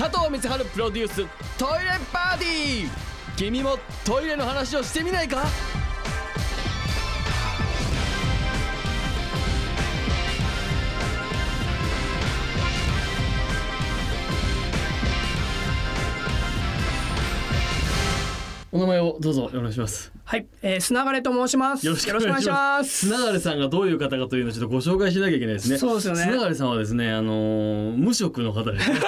佐藤光春プロデューストイレパーティー。君もトイレの話をしてみないか？お名前をどうぞお願いします。はい、えー、砂枯と申します。よろしくお願いします。砂枯さんがどういう方かというのをちょっとご紹介しなきゃいけないですね。そうですよね砂枯さんはですね、あのー無職の方ですね。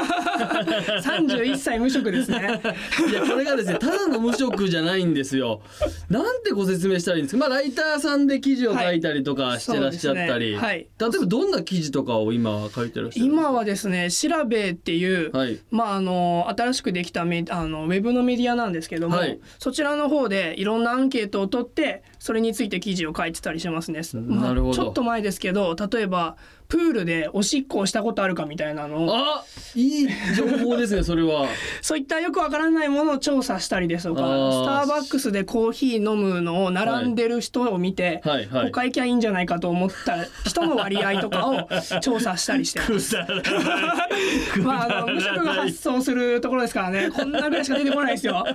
三十一歳無職ですね。いやこれがですね、ただの無職じゃないんですよ。なんてご説明したらいいんですか。まあライターさんで記事を書いたりとかしてらっしゃったり、そうですねはい例えばどんな記事とかを今書いてらっしゃる。今はですね、調べっていう、はいまああの新しくできたメあのウェブのメディアなんですけども、はいそちらの方でいろんなケートを取ってそれについて記事を書いてたりしますね。まあなるほどちょっと前ですけど、例えばプールでおしっこをしたことあるかみたいなのをあ、いい情報ですね。それは。そういったよくわからないものを調査したりですとかスターバックスでコーヒー飲むのを並んでる人を見て、はいはいお会計いいんじゃないかと思った人の割合とかを調査したりしてます。まあ、あの無職が発送するところですからねこんなぐらいしか出てこないですよ。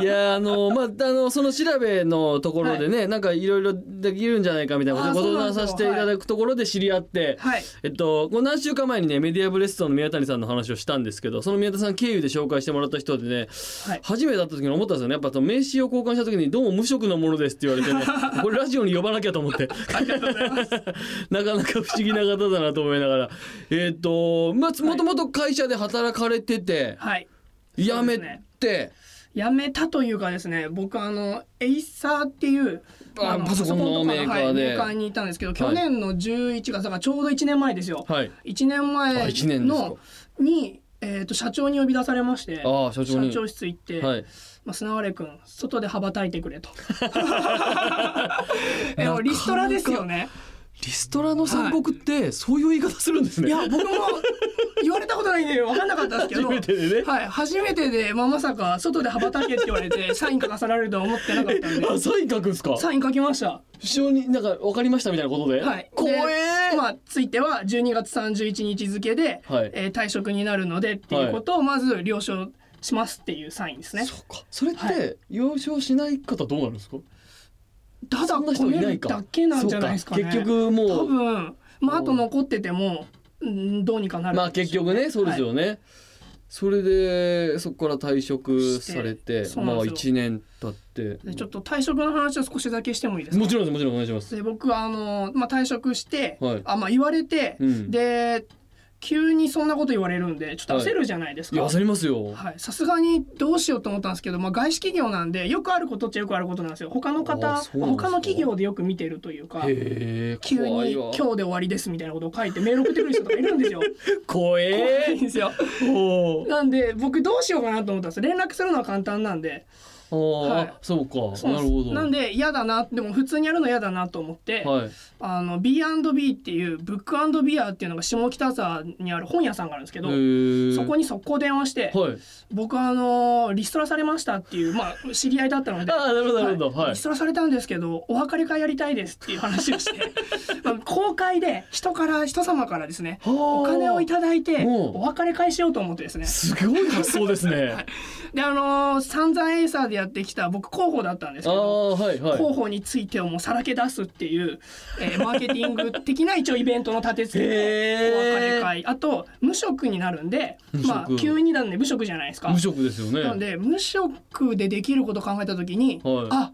いやあのまああのその調べのところでね、なんかいろいろできるんじゃないかみたいなことご相談させていただくところで知り合って、はい。えっとこう何週間前にねメディアブレストの宮谷さんの話をしたんですけどその宮谷さん経由で紹介してもらった人でね、はい。初めて会った時に思ったんですよね。やっぱその名刺を交換した時にどうも無職のものですって言われてね これラジオに呼ばなきゃと思って。なかなか不思議な方だなと思いながら。えっとまあもともと会社で働かれてて、はい。辞めて。辞めたというかですね僕あの Acer っていうのあパソコンのメーカーで。はいメーカーにいたんですけど去年の11月だからちょうど1年前ですよ、はい。1年前のに、えー、と社長に呼び出されましてああ社長に。室行って、はい。まあ、砂割君外で羽ばたいてくれと。えリストラですよねリストラの宣告ってそういう言い方するんですね。いや僕も言われたことないんで分かんなかったんですけど初めてでねはい、初めてで、まあ、まさか外で羽ばたけって言われて サイン書かされるとは思ってなかったんであサイン書くんですか？サイン書きました非常になんか分かりましたみたいなことで。はい。怖でえまあ、ついては12月31日付で、はいえー退職になるのでっていうことをまず了承しますっていうサインですね。そうか。それっはて了承しない方どうなるんですか？ただそんな人込めるだけなんじゃないですかね。結局も多う分、まあ、あと残ってても、うん、どうにかなる。まあ結局ねそうですよね。それでそこから退職されてまあ一年経って。でちょっと退職の話を少しだけしてもいいですか？もちろんですもちろんお願いします。で僕はあの、まあ、退職して、はいあまあ、言われて、うんで急にそんなこと言われるんでちょっと焦るじゃないですか。いや焦りますよ。はい、さすがにどうしようと思ったんですけど、まあ、外資企業なんでよくあることっちゃよくあることなんですよ他のあ方他の企業でよく見てるというか。急に怖いわ「今日で終わりです」みたいなことを書いてメール送ってくる人とかいるんですよ。怖怖いえん。ですよなんで僕どうしようかなと思ったんです連絡するのは簡単なんではいそうか。なるほど。なんで嫌だなでも普通にやるの嫌だなと思って、はい。あの B&B っていうブックビアっていうのが下北沢にある本屋さんがあるんですけど、そこに。に速攻電話して、はい。僕あのリストラされましたっていうまあ知り合いだったのでああ、なるほど、なるほど。はいリス。トラされたんですけどお別れ会やりたいですっていう話をして まあ公開で人から人様からですねお金をいただいてうんお別れ会しようと思ってですねすごい発想ですね。であのー散々エイサーでやってきた僕広報だったんですあけどあ、はい、はい。広報についてをもうさらけ出すっていう、えーマーケティング的な一応イベントの立て付けお別れ会あと無職になるんでまあ急になんで無職じゃないですか無職ですよね。なので無職でできることを考えた時に、はいあ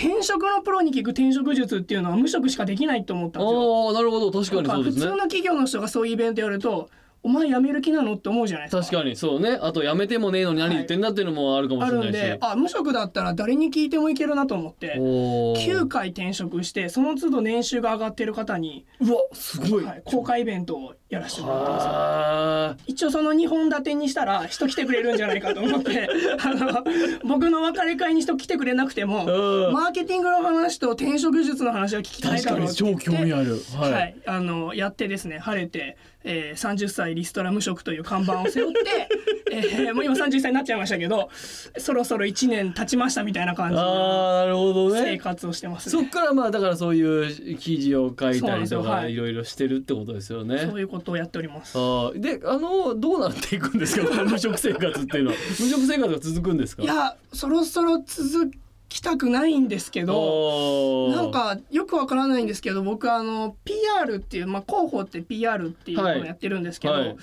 転職のプロに聞く転職術っていうのは無職しかできないと思ったんですよ。ああ、なるほど、確かにそうですね普通の。企業の人がそういうイベントやるとお前辞める気なのって思うじゃないですか。確かに、そうね。あと、やめてもねえのに何言ってんだっていうのもあるかもあしれないし。るんであ無職だったら誰に聞いてもいけるなと思っておー9回転職してその都度年収が上がってる方に、うわ、すごい。はい、公開イベントをやらせてもらったんです一応その2本立てにしたら人来てくれるんじゃないかと思って あの僕の別れ会に人来てくれなくてもうんマーケティングの話と転職術の話を聞きたい確かにだろうって言って超興味ある。は、はいい。あのやってですね晴れてえー、30歳リストラ無職という看板を背負って、えー、もう今31歳になっちゃいましたけどそろそろ1年経ちましたみたいな感じの生活をしてますね。そっからまあだからそういう記事を書いたりとかいろいろしてるってことですよね。そういうことをやっております。あーであのどうなっていくんですか？無職生活っていうのは無職生活が続くんですか？いやそろそろ続きたくないんですけどどなんかよくわからないんですけど僕あの PR っていう、まあ、広報って PR っていうのをやってるんですけど、はい。はい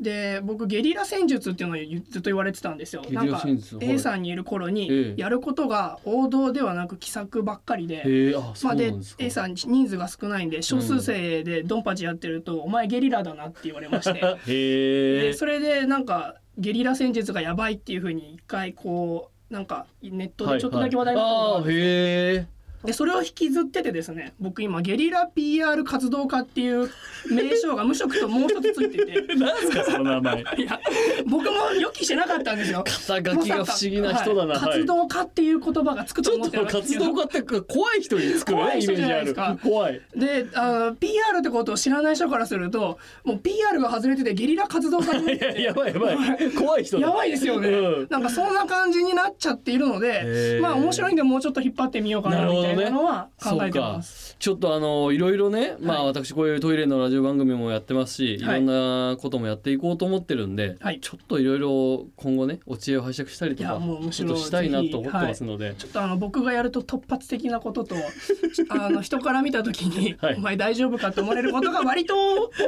で僕ゲリラ戦術っていうのを言ずっと言われてたんですよ。なんか A さんにいる頃えにえやることが王道ではなく奇策ばっかりで。へえあそまあ、でで。A さん人数が少ないんで少数生でドンパチやってると、お前ゲリラだなって言われまして。でそれでなんかゲリラ戦術がやばいっていうふうに一回こうなんかネットでちょっとだけ話題になったことがあるんですよ。はいはい、あーへでそれを引きずっててですね僕今ゲリラ PR 活動家っていう名称が無職ともう一つついてて。え なんすかその名前。いや僕も予期してなかったんですよ。肩書きが不思議な人だな、はい。はい。活動家っていう言葉がつくとちょっ思ってなとかったんですけど。活動家って怖い人に作るね怖い人イメージあるじゃないですか。怖い。であの PR ってことを知らない人からするともう PR が外れててゲリラ活動家になっ いやてやばいやばい。怖い人だ。やばいですよね、うん。なんかそんな感じになっちゃっているのへでー。まあ面白いんでもうちょっと引っ張ってみようかなみたいなのは考えてます。ちょっとあのいろいろね、まあはい私こういうトイレのラジオ番組もやってますし、い、はい。ろんなこともやっていこうと思ってるんで、はい。ちょっといろいろ今後ねお知恵を拝借したりとかちょっとしたいなと思ってますので、ちょっとあの僕がやると突発的なことと あの人から見た時に、はい。お前大丈夫かって思われることが割と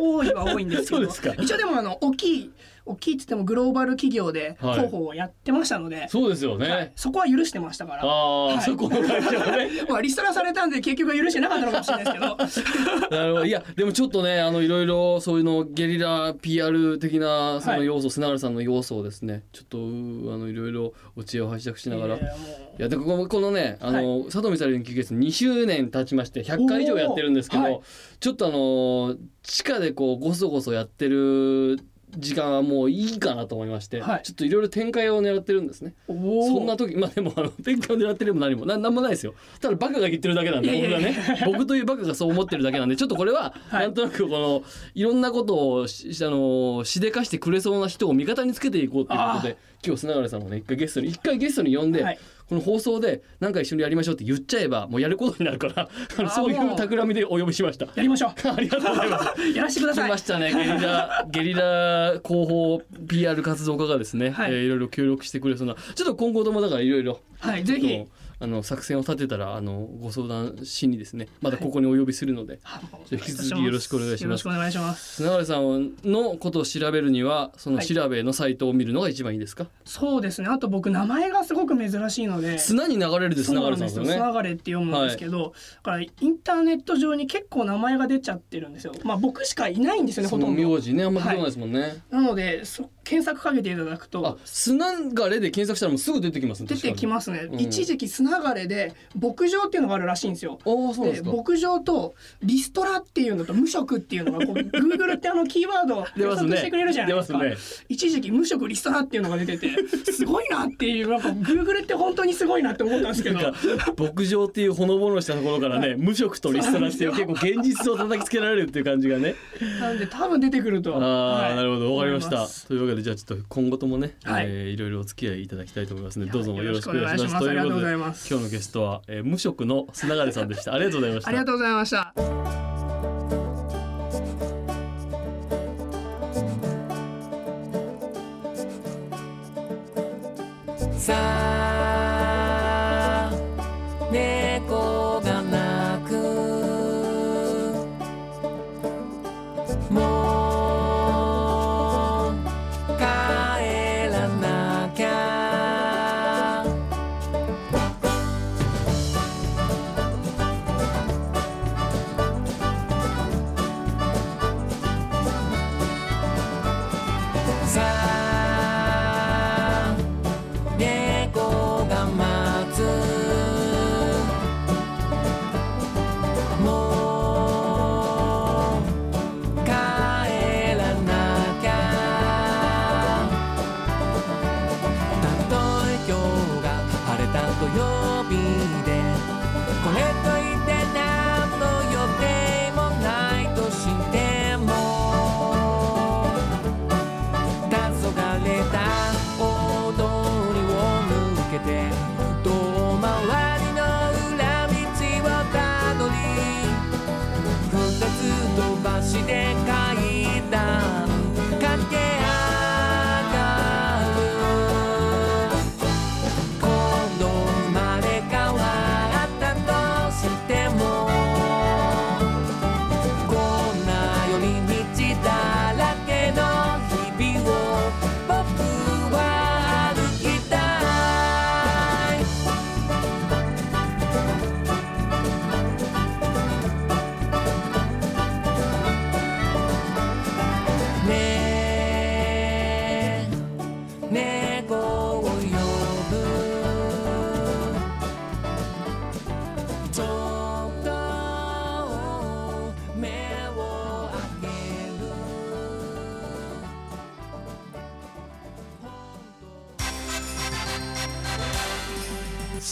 多いは多いんですけどそうですか。一応でもあの大きい大きいっつってもグローバル企業ではい。広報をやってましたので、そうですよね、はい。そこは許してましたから。ああ、はい。そこの会社はね。まあリストラされたんで結局は許してなかったのかもしれないですけど。なるほど。いやでもちょっとねあのいろいろそういうのゲリラ PR 的なその要素、砂原さんの要素をですねちょっとうあのいろいろお知恵を拝借しながら、いやでこのこのねあの、佐藤美沙連休月2周年経ちまして100回以上やってるんですけど、ちょっとあの地下でこうゴソゴソやってる時間はもういいかなと思いまして、はい。ちょっといろいろ展開を狙ってるんですね。そんな時まあでもあの展開を狙ってるも何もななんもないですよ。ただバカが言ってるだけなんで僕がね。僕というバカがそう思ってるだけなんでちょっとこれははい。なんとなくこのいろんなことをしあのしでかしてくれそうな人を味方につけていこうということで今日砂原さんをね一回ゲストに一回ゲストに呼んで、はいこの放送でなんか一緒にやりましょうって言っちゃえばもうやることになるから そういもう。う企みでお呼びしました。やりましょう。ありがとうございます。やらせてください。来ましたね。ゲリラゲリラ広報 PR 活動家がですね、はい。いえーいろいろ協力してくれそうな。ちょっと今後ともだからいろいろ。はいぜひあの作戦を立てたらあのご相談しにですねまだここにお呼びするので、あもうじゃあ引き続きよろしくお願いします。よろしくお願いします。砂原さんのことを調べるにはそのはい。調べのサイトを見るのが一番いいですか、そうですね。あと僕名前がすごく珍しいので。砂に流れるで砂なんですよ。原さんですよね。つながれって読むんですけど、だからインターネット上に結構名前が出ちゃってるんですよ。まあ僕しかいないんですよねほとんど。名字ねあんま聞いたことないですもんね、なのでそ検索かけていただくあと砂がれで検索したらもうすぐ出てきますね出てきますね。うん。一時期砂がれで牧場っていうのがあるらしいんですよ。で牧場とリストラっていうのと無職っていうのがこう Google ってあのキーワードを出ますね。検索してくれるじゃないですか。出ますね。一時期無職リストラっていうのが出てて すごいなっていうなんか Google って本当にすごいなって思ったんですけど。牧場っていうほのぼのしたところからね無職とリストラっていう結構現実を叩きつけられるっていう感じがね。なんで多分出てくると。ああ、はい。なるほど。わかりました。というわけでじゃあちょっと今後ともね、はい。えーいろいろお付き合いいただきたいと思いますのでいやどうぞよろしくお願いします。ということでありがとうございます。今日のゲストは、えー無職の砂金さんでした。ありがとうございました。ありがとうございました。さあ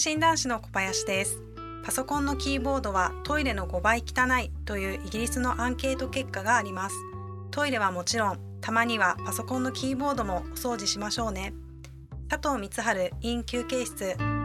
診断士の小林です。パソコンのキーボードはトイレの5倍汚いというイギリスのアンケート結果があります。トイレはもちろんたまにはパソコンのキーボードもお掃除しましょうね。佐藤光晴 in 休憩室。